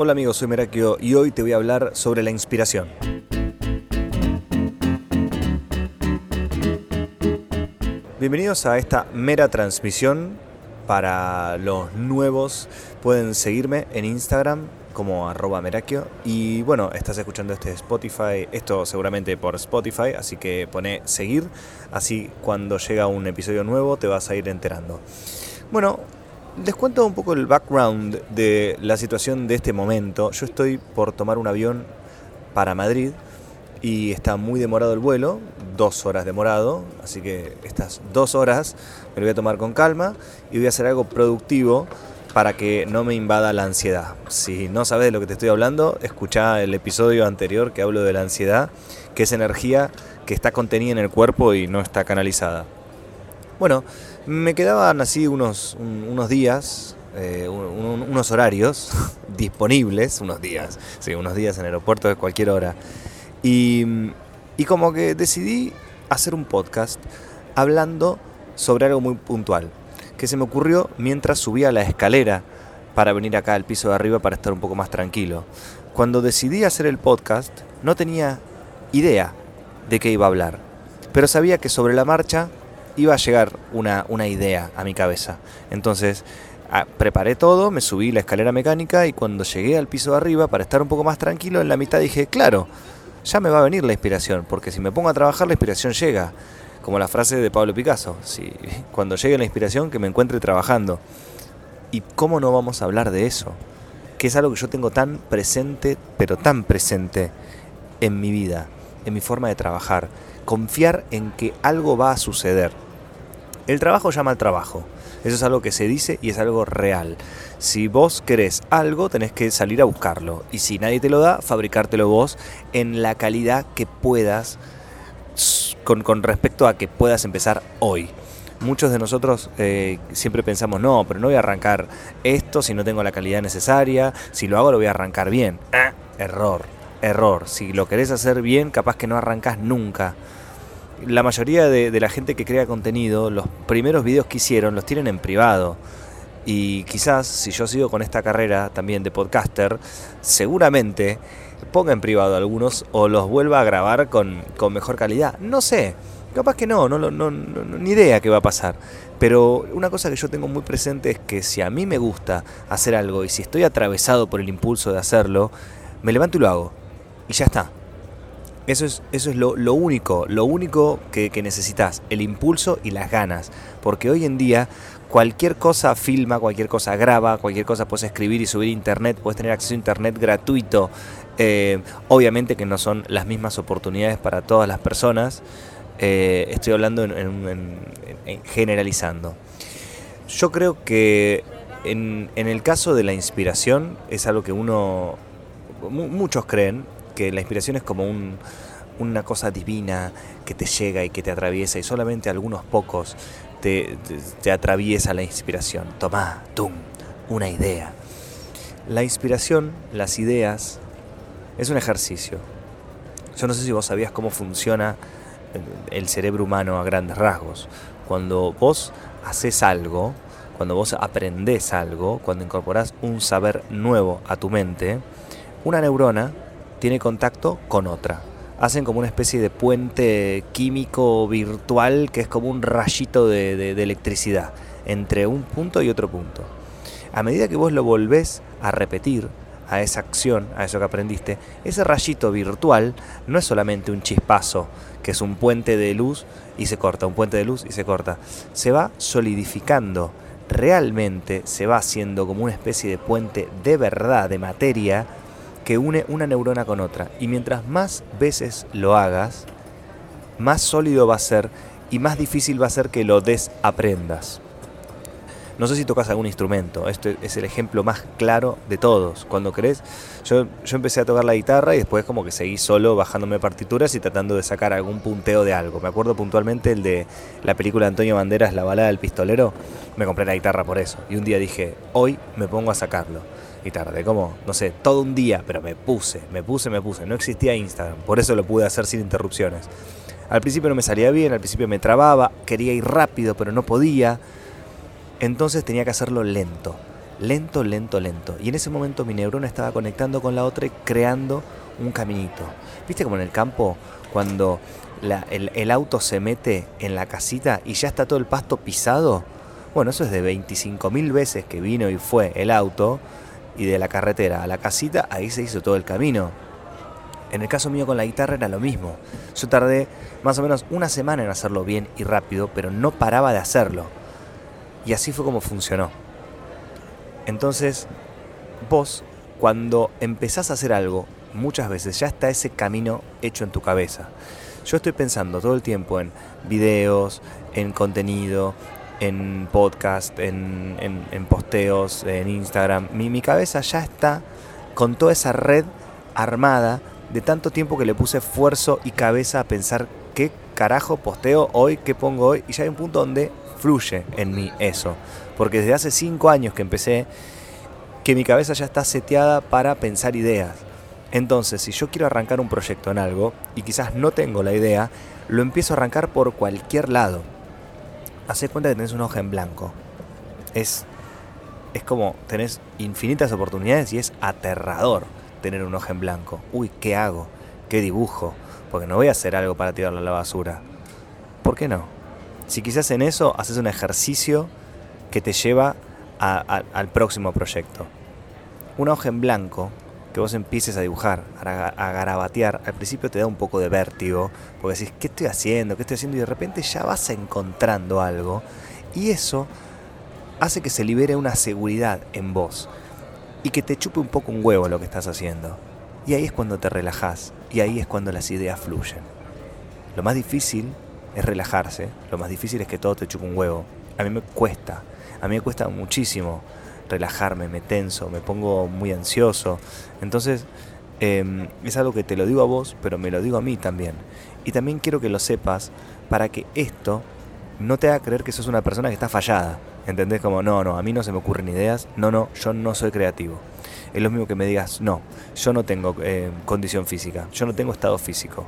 Hola amigos, soy Merakio y hoy te voy a hablar sobre la inspiración. Bienvenidos a esta mera transmisión. Para los nuevos pueden seguirme en Instagram como arroba merakio. Y bueno, estás escuchando este Spotify, esto seguramente por Spotify, así que pone seguir, así cuando llega un episodio nuevo te vas a ir enterando. Bueno, les cuento un poco el background de la situación de este momento. Yo estoy por tomar un avión para Madrid y está muy demorado el vuelo, dos horas demorado, así que estas dos horas me lo voy a tomar con calma y voy a hacer algo productivo para que no me invada la ansiedad. Si no sabes de lo que te estoy hablando, escucha el episodio anterior que hablo de la ansiedad, que es energía que está contenida en el cuerpo y no está canalizada. Bueno, me quedaban así unos, unos días, eh, unos horarios disponibles, unos días, sí, unos días en el aeropuerto de cualquier hora. Y, y como que decidí hacer un podcast hablando sobre algo muy puntual, que se me ocurrió mientras subía la escalera para venir acá al piso de arriba para estar un poco más tranquilo. Cuando decidí hacer el podcast no tenía idea de qué iba a hablar, pero sabía que sobre la marcha iba a llegar una, una idea a mi cabeza. Entonces ah, preparé todo, me subí la escalera mecánica y cuando llegué al piso de arriba para estar un poco más tranquilo, en la mitad dije, claro, ya me va a venir la inspiración, porque si me pongo a trabajar la inspiración llega. Como la frase de Pablo Picasso, si, cuando llegue la inspiración que me encuentre trabajando. ¿Y cómo no vamos a hablar de eso? Que es algo que yo tengo tan presente, pero tan presente en mi vida, en mi forma de trabajar. Confiar en que algo va a suceder el trabajo llama al trabajo. Eso es algo que se dice y es algo real. Si vos querés algo, tenés que salir a buscarlo. Y si nadie te lo da, fabricártelo vos en la calidad que puedas con, respecto a que puedas empezar hoy. Muchos de nosotros eh, siempre pensamos, no, pero no voy a arrancar esto si no tengo la calidad necesaria. Si lo hago, lo voy a arrancar bien. Ah, error, error. Si lo querés hacer bien, capaz que no arrancas nunca la mayoría de, la gente que crea contenido, los primeros videos que hicieron los tienen en privado. Y quizás si yo sigo con esta carrera también de podcaster, seguramente ponga en privado algunos o los vuelva a grabar con, mejor calidad. No sé, capaz que no, no, no, ni idea qué va a pasar. Pero una cosa que yo tengo muy presente es que si a mí me gusta hacer algo y si estoy atravesado por el impulso de hacerlo, me levanto y lo hago. Y ya está. Eso es, eso es lo, único, lo único que, necesitas, el impulso y las ganas. Porque hoy en día cualquier cosa filma, cualquier cosa graba, cualquier cosa puedes escribir y subir a internet, puedes tener acceso a internet gratuito. Eh, obviamente que no son las mismas oportunidades para todas las personas. Eh, estoy hablando en, generalizando. Yo creo que en, en el caso de la inspiración es algo que uno, muchos creen, que la inspiración es como una cosa divina que te llega y que te atraviesa y solamente algunos pocos te, atraviesa la inspiración. Tomá, tum, una idea. La inspiración, las ideas, es un ejercicio. Yo no sé si vos sabías cómo funciona el cerebro humano a grandes rasgos. Cuando vos haces algo, cuando vos aprendés algo, cuando incorporás un saber nuevo a tu mente, una neurona tiene contacto con otra. Hacen como una especie de puente químico virtual que es como un rayito de, electricidad entre un punto y otro punto. A medida que vos lo volvés a repetir, a esa acción, a eso que aprendiste, ese rayito virtual no es solamente un chispazo, que es un puente de luz y se corta, un puente de luz y se corta. Se va solidificando, realmente se va haciendo como una especie de puente de verdad, de materia, que une una neurona con otra. Y mientras más veces lo hagas, más sólido va a ser y más difícil va a ser que lo desaprendas. No sé si tocas algún instrumento, esto es el ejemplo más claro de todos. Cuando crees, yo, yo empecé a tocar la guitarra y después como que seguí solo bajándome partituras y tratando de sacar algún punteo de algo. Me acuerdo puntualmente el de la película de Antonio Banderas, La balada del pistolero, me compré la guitarra por eso. Y un día dije, hoy me pongo a sacarlo y tarde, como, no sé, todo un día, pero me puse, me puse, me puse. No existía Instagram, por eso lo pude hacer sin interrupciones. Al principio no me salía bien, al principio me trababa, quería ir rápido, pero no podía. Entonces tenía que hacerlo lento. lento, lento, lento. Y en ese momento mi neurona estaba conectando con la otra y creando un caminito. ¿Viste como en el campo cuando el, auto se mete en la casita y ya está todo el pasto pisado? Bueno, eso es de 25.000 veces que vino y fue el auto y de la carretera a la casita, ahí se hizo todo el camino. En el caso mío con la guitarra era lo mismo. Yo tardé más o menos una semana en hacerlo bien y rápido, pero no paraba de hacerlo. Y así fue como funcionó. Entonces, vos, cuando empezás a hacer algo, muchas veces ya está ese camino hecho en tu cabeza. Yo estoy pensando todo el tiempo en videos, en contenido, en podcast, en, posteos, en Instagram. Mi, mi cabeza ya está con toda esa red armada de tanto tiempo que le puse esfuerzo y cabeza a pensar qué carajo posteo hoy, qué pongo hoy. Y ya hay un punto donde fluye en mí eso. Porque desde hace cinco años que empecé, que mi cabeza ya está seteada para pensar ideas. Entonces, si yo quiero arrancar un proyecto en algo y quizás no tengo la idea, lo empiezo a arrancar por cualquier lado. Hace cuenta que tenés una hoja en blanco. Es, es como tenés infinitas oportunidades y es aterrador tener una hoja en blanco. Uy, ¿qué hago? ¿Qué dibujo? Porque no voy a hacer algo para tirarlo a la basura. ¿Por qué no? Si quizás en eso haces un ejercicio que te lleva al próximo proyecto. Una hoja en blanco que vos empieces a dibujar, a, garabatear, al principio te da un poco de vértigo, porque decís, ¿qué estoy haciendo? ¿Qué estoy haciendo? Y de repente ya vas encontrando algo. Y eso hace que se libere una seguridad en vos y que te chupe un poco un huevo lo que estás haciendo. Y ahí es cuando te relajas y ahí es cuando las ideas fluyen. Lo más difícil es relajarse, lo más difícil es que todo te chupe un huevo. A mí me cuesta, a mí me cuesta muchísimo relajarme, me tenso, me pongo muy ansioso. Entonces, em, es algo que te lo digo a vos, pero me lo digo a mí también. Y también quiero que lo sepas para que esto no te haga creer que sos una persona que está fallada. ¿Entendés? Como, no, no, a mí no se me ocurren ideas, no, no, yo no soy creativo. Es lo mismo que me digas, no, yo no tengo eh, condición física, yo no tengo estado físico.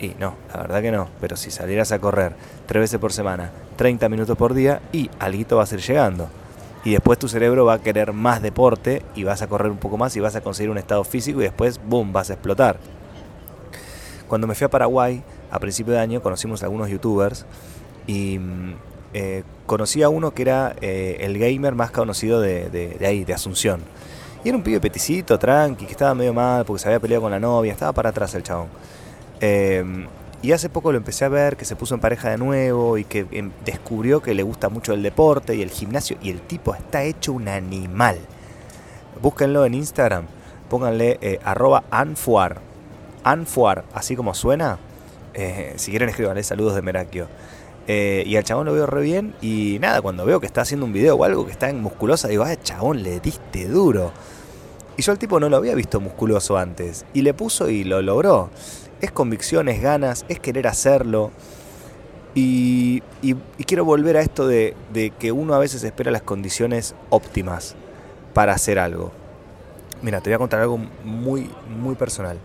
Y no, la verdad que no, pero si salieras a correr tres veces por semana, 30 minutos por día, y algo va a ser llegando y después tu cerebro va a querer más deporte y vas a correr un poco más y vas a conseguir un estado físico y después, boom, vas a explotar. Cuando me fui a Paraguay, a principio de año, conocimos a algunos youtubers y mm, eh, conocí a uno que era eh, el gamer más conocido de, ahí, de Asunción. Y era un pibe peticito, tranqui, que estaba medio mal porque se había peleado con la novia, estaba para atrás el chabón. Eh, y hace poco lo empecé a ver, que se puso en pareja de nuevo y que em, descubrió que le gusta mucho el deporte y el gimnasio. Y el tipo está hecho un animal. Búsquenlo en Instagram. Pónganle eh, arroba anfuar. Anfuar, así como suena. Eh, si quieren escribanle saludos de Merakio. Eh, y al chabón lo veo re bien. Y nada, cuando veo que está haciendo un video o algo que está en musculosa, digo, ah, chabón, le diste duro. Y yo al tipo no lo había visto musculoso antes. Y le puso y lo logró es convicción, es ganas, es querer hacerlo. Y, quiero volver a esto de, que uno a veces espera las condiciones óptimas para hacer algo. Mira, te voy a contar algo muy, muy personal.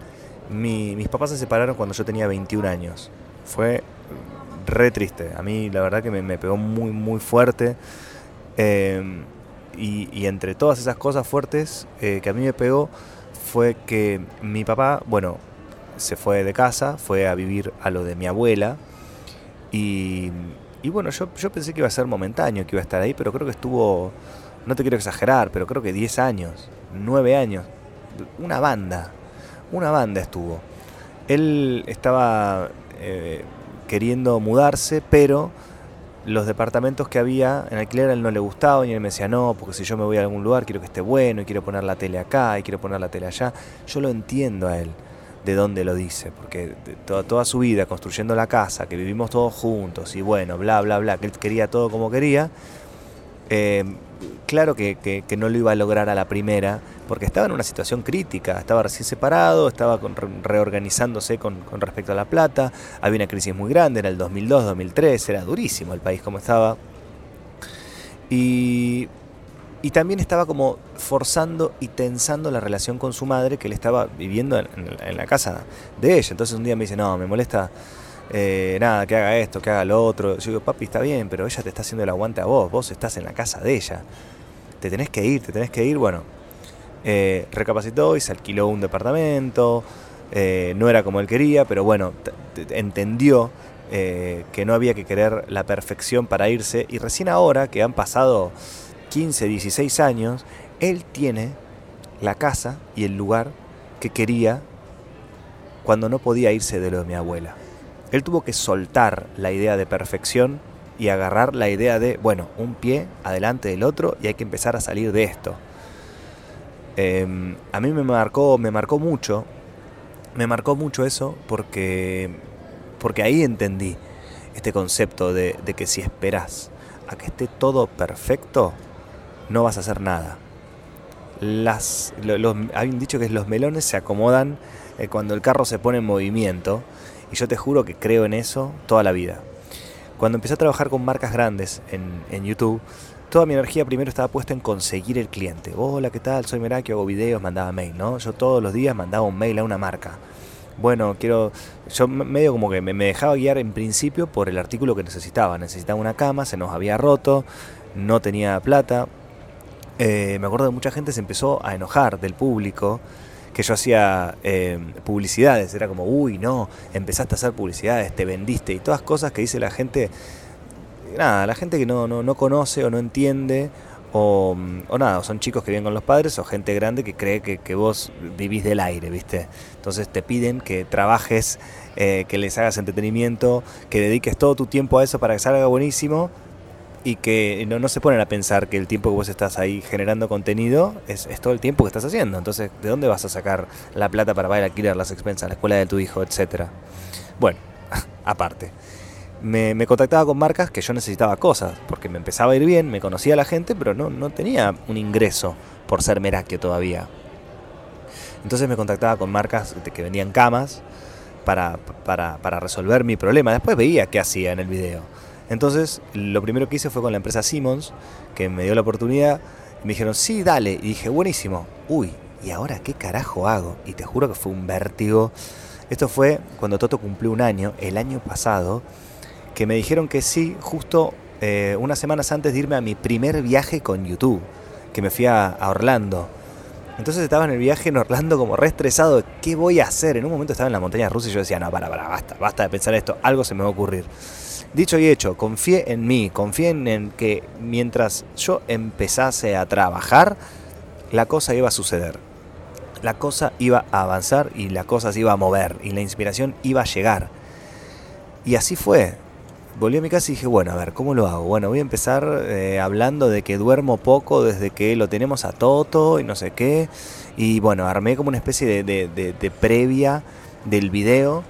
mis papás se separaron cuando yo tenía 21 años. Fue re triste. A mí la verdad que me, pegó muy, muy fuerte. Em, y, entre todas esas cosas fuertes eh, que a mí me pegó fue que mi papá, bueno, se fue de casa, fue a vivir a lo de mi abuela. Y, bueno, yo, yo pensé que iba a ser momentáneo, que iba a estar ahí, pero creo que estuvo, no te quiero exagerar, pero creo que 10 años, 9 años, una banda, una banda estuvo. Él estaba eh, queriendo mudarse, pero los departamentos que había en alquiler a él no le gustaban y él me decía, no, porque si yo me voy a algún lugar quiero que esté bueno y quiero poner la tele acá y quiero poner la tele allá. Yo lo entiendo a él de dónde lo dice, porque toda, toda su vida construyendo la casa, que vivimos todos juntos y bueno, bla, bla, bla, que él quería todo como quería, eh, claro que, no lo iba a lograr a la primera, porque estaba en una situación crítica, estaba recién separado, estaba reorganizándose con, con, respecto a la plata, había una crisis muy grande, era el 2002, 2003, era durísimo el país como estaba. Y y también estaba como forzando y tensando la relación con su madre que él estaba viviendo en, la casa de ella. Entonces un día me dice, no, me molesta eh, nada, que haga esto, que haga lo otro. Yo digo, papi, está bien, pero ella te está haciendo el aguante a vos, vos estás en la casa de ella. te tenés que ir, te tenés que ir. Bueno, eh, recapacitó y se alquiló un departamento. Eh, no era como él quería, pero bueno, entendió que no había que querer la perfección para irse. Y recién ahora, que han pasado 15, 16 años, él tiene la casa y el lugar que quería cuando no podía irse de lo de mi abuela. Él tuvo que soltar la idea de perfección y agarrar la idea de, bueno, un pie adelante del otro y hay que empezar a salir de esto. Em, a mí me marcó, me marcó mucho, me marcó mucho eso porque, porque ahí entendí este concepto de, que si esperas a que esté todo perfecto, no vas a hacer nada. Las, dicho que los melones se acomodan eh, cuando el carro se pone en movimiento y yo te juro que creo en eso toda la vida. Cuando empecé a trabajar con marcas grandes en, YouTube, toda mi energía primero estaba puesta en conseguir el cliente. Hola, ¿qué tal? Soy Merakio, hago videos, mandaba mail, ¿no? Yo todos los días mandaba un mail a una marca. Bueno, quiero. Yo medio como que me, dejaba guiar en principio por el artículo que necesitaba. Necesitaba una cama, se nos había roto, no tenía plata. Eh, me acuerdo que mucha gente se empezó a enojar del público que yo hacía eh, publicidades. Era como, uy, no, empezaste a hacer publicidades, te vendiste y todas cosas que dice la gente. Nada, la gente que no, no, conoce o no entiende. O, o, nada, son chicos que viven con los padres o gente grande que cree que, vos vivís del aire, ¿viste? Entonces te piden que trabajes, eh, que les hagas entretenimiento, que dediques todo tu tiempo a eso para que salga buenísimo y que no, no, se ponen a pensar que el tiempo que vos estás ahí generando contenido es, todo el tiempo que estás haciendo. Entonces, ¿de dónde vas a sacar la plata para pagar alquiler, las expensas, la escuela de tu hijo, etcétera? Bueno, aparte. Me, me, contactaba con marcas que yo necesitaba cosas, porque me empezaba a ir bien, me conocía la gente, pero no, no tenía un ingreso por ser merakio todavía. Entonces me contactaba con marcas que vendían camas para, para, para resolver mi problema. Después veía qué hacía en el video entonces, lo primero que hice fue con la empresa Simmons, que me dio la oportunidad. Me dijeron, sí, dale. Y dije, buenísimo. Uy, ¿y ahora qué carajo hago? Y te juro que fue un vértigo. Esto fue cuando Toto cumplió un año, el año pasado, que me dijeron que sí, justo eh, unas semanas antes de irme a mi primer viaje con YouTube, que me fui a, Orlando. Entonces estaba en el viaje en Orlando como re estresado, ¿qué voy a hacer? En un momento estaba en la montaña rusa y yo decía, no, para, para, basta, basta de pensar esto, algo se me va a ocurrir. Dicho y hecho, confié en mí, confié en que mientras yo empezase a trabajar, la cosa iba a suceder. La cosa iba a avanzar y la cosa se iba a mover y la inspiración iba a llegar. Y así fue. Volví a mi casa y dije, bueno, a ver, ¿cómo lo hago? Bueno, voy a empezar eh, hablando de que duermo poco desde que lo tenemos a Toto y no sé qué. Y bueno, armé como una especie de, de previa del video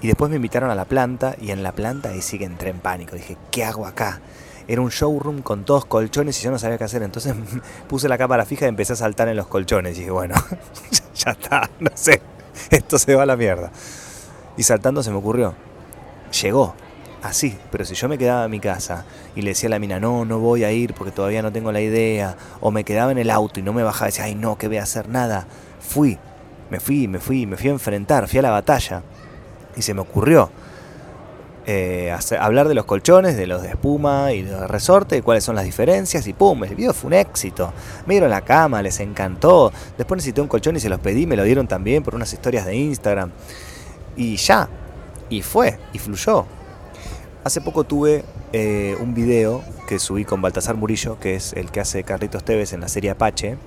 y después me invitaron a la planta y en la planta ahí sí que entré en pánico. Dije, ¿qué hago acá? Era un showroom con todos colchones y yo no sabía qué hacer. Entonces puse la cámara fija y empecé a saltar en los colchones. Y dije, bueno, ya está, no sé, esto se va a la mierda. Y saltando se me ocurrió. Llegó, así, pero si yo me quedaba en mi casa y le decía a la mina, no, no voy a ir porque todavía no tengo la idea, o me quedaba en el auto y no me bajaba y decía, ay no, que voy a hacer nada, fui, me fui, me fui, me fui a enfrentar, fui a la batalla y se me ocurrió eh, hablar de los colchones, de los de espuma y de resorte, cuáles son las diferencias y pum, el video fue un éxito. Me dieron la cama, les encantó. Después necesité un colchón y se los pedí, me lo dieron también por unas historias de Instagram. Y ya, y fue, y fluyó. Hace poco tuve eh, un video que subí con Baltasar Murillo, que es el que hace Carlitos Tevez en la serie Apache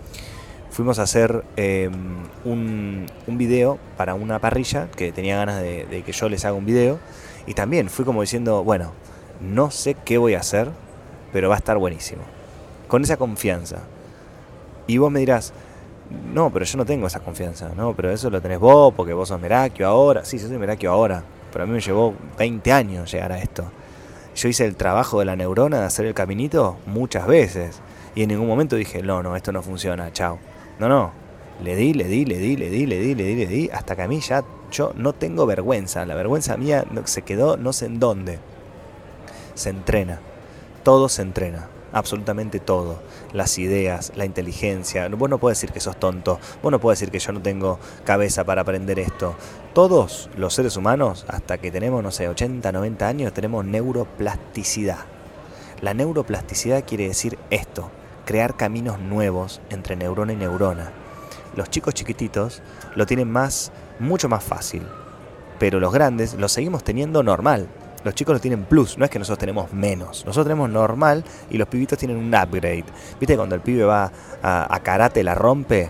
fuimos a hacer em, un, un, video para una parrilla que tenía ganas de, que yo les haga un video. Y también fui como diciendo, bueno, no sé qué voy a hacer, pero va a estar buenísimo. Con esa confianza. Y vos me dirás, no, pero yo no tengo esa confianza, no, pero eso lo tenés vos porque vos sos Merakio ahora. Sí, yo soy Merakio ahora, pero a mí me llevó 20 años llegar a esto. Yo hice el trabajo de la neurona de hacer el caminito muchas veces y en ningún momento dije, no, no, esto no funciona, chao. No, no. Le di, le di, le di, le di, le di, le di, le di, hasta que a mí ya yo no tengo vergüenza. La vergüenza mía se quedó no sé en dónde. Se entrena. Todo se entrena. Absolutamente todo. Las ideas, la inteligencia. Vos no puedes decir que sos tonto. Vos no puedes decir que yo no tengo cabeza para aprender esto. Todos los seres humanos, hasta que tenemos, no sé, 80, 90 años, tenemos neuroplasticidad. La neuroplasticidad quiere decir esto crear caminos nuevos entre neurona y neurona. Los chicos chiquititos lo tienen más, mucho más fácil, pero los grandes lo seguimos teniendo normal. Los chicos lo tienen plus, no es que nosotros tenemos menos. Nosotros tenemos normal y los pibitos tienen un upgrade. ¿Viste cuando el pibe va a, karate, la rompe?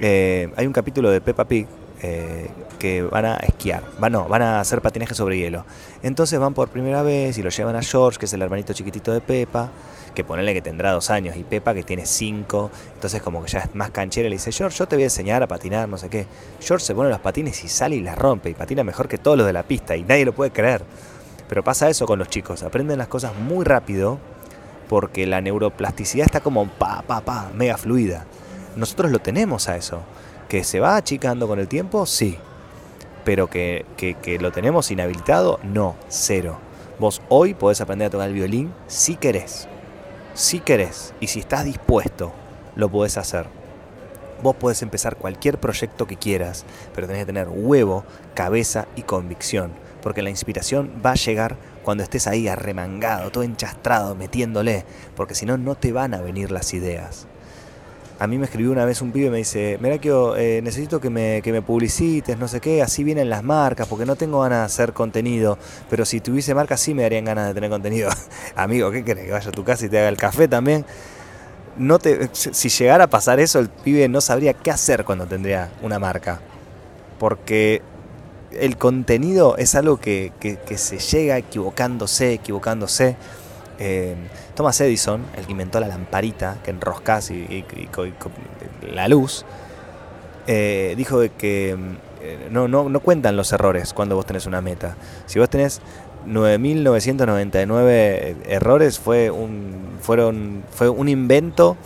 Eh, hay un capítulo de Peppa Pig eh, que van a esquiar, van, no, van a hacer patinaje sobre hielo. Entonces van por primera vez y lo llevan a George, que es el hermanito chiquitito de Peppa, que ponele que tendrá dos años, y Peppa que tiene cinco, entonces como que ya es más canchera, le dice, George, yo te voy a enseñar a patinar, no sé qué. George se pone los patines y sale y la rompe, y patina mejor que todos los de la pista, y nadie lo puede creer. Pero pasa eso con los chicos, aprenden las cosas muy rápido, porque la neuroplasticidad está como pa, pa, pa, mega fluida. Nosotros lo tenemos a eso. ¿Que se va achicando con el tiempo? Sí. Pero que, lo tenemos inhabilitado, no, cero. Vos hoy podés aprender a tocar el violín si querés. Si querés. Y si estás dispuesto, lo podés hacer. Vos podés empezar cualquier proyecto que quieras, pero tenés que tener huevo, cabeza y convicción. Porque la inspiración va a llegar cuando estés ahí arremangado, todo enchastrado, metiéndole. Porque si no, no te van a venir las ideas. A mí me escribió una vez un pibe y me dice, que eh, necesito que me, que me publicites, no sé qué, así vienen las marcas, porque no tengo ganas de hacer contenido, pero si tuviese marcas sí me darían ganas de tener contenido. Amigo, ¿qué querés? Que vaya a tu casa y te haga el café también. No te, si llegara a pasar eso, el pibe no sabría qué hacer cuando tendría una marca. Porque el contenido es algo que, que se llega equivocándose, equivocándose. Eh, Thomas Edison, el que inventó la lamparita que enroscas y, la luz, eh, dijo que eh, no, no, no cuentan los errores cuando vos tenés una meta. Si vos tenés 9.999 errores, fue un, fueron, fue un invento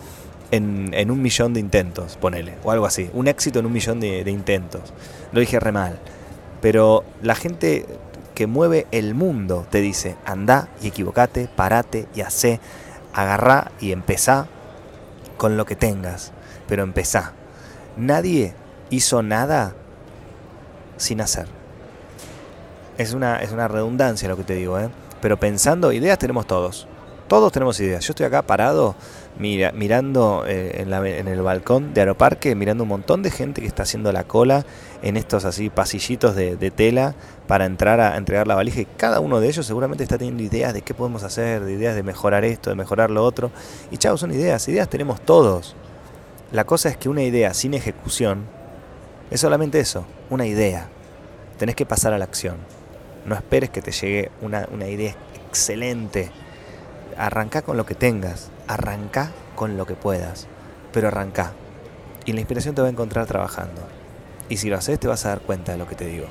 en, en, un millón de intentos, ponele, o algo así. Un éxito en un millón de, de intentos. Lo dije re mal. Pero la gente que mueve el mundo te dice, anda y equivocate, parate y hacé, agarrá y empezá con lo que tengas, pero empezá. Nadie hizo nada sin hacer. Es una, es una redundancia lo que te digo, ¿eh? pero pensando, ideas tenemos todos. Todos tenemos ideas. Yo estoy acá parado mira, mirando eh, en, el balcón de Aeroparque, mirando un montón de gente que está haciendo la cola en estos así pasillitos de, tela para entrar a entregar la valija y cada uno de ellos seguramente está teniendo ideas de qué podemos hacer, de ideas de mejorar esto, de mejorar lo otro. Y chao, son ideas, ideas tenemos todos. La cosa es que una idea sin ejecución es solamente eso, una idea. Tenés que pasar a la acción. No esperes que te llegue una, una idea excelente arranca con lo que tengas, arranca con lo que puedas, pero arranca. Y la inspiración te va a encontrar trabajando. Y si lo haces te vas a dar cuenta de lo que te digo.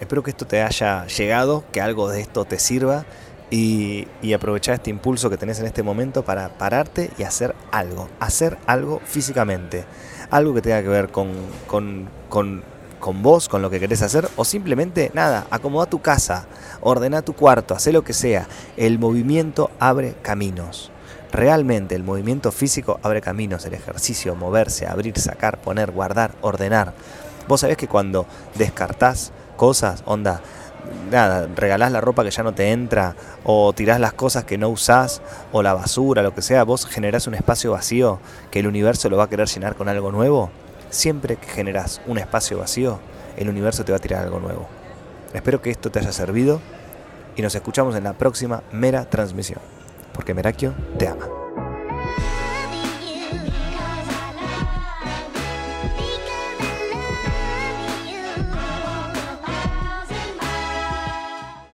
Espero que esto te haya llegado, que algo de esto te sirva y, aprovechar este impulso que tenés en este momento para pararte y hacer algo, hacer algo físicamente, algo que tenga que ver con, con, con con vos, con lo que querés hacer, o simplemente nada, acomoda tu casa, ordena tu cuarto, hace lo que sea. El movimiento abre caminos. Realmente el movimiento físico abre caminos, el ejercicio, moverse, abrir, sacar, poner, guardar, ordenar. Vos sabés que cuando descartás cosas, onda, nada, regalás la ropa que ya no te entra, o tirás las cosas que no usás, o la basura, lo que sea, vos generás un espacio vacío que el universo lo va a querer llenar con algo nuevo. Siempre que generas un espacio vacío, el universo te va a tirar algo nuevo. Espero que esto te haya servido y nos escuchamos en la próxima mera transmisión, porque Merakio te ama.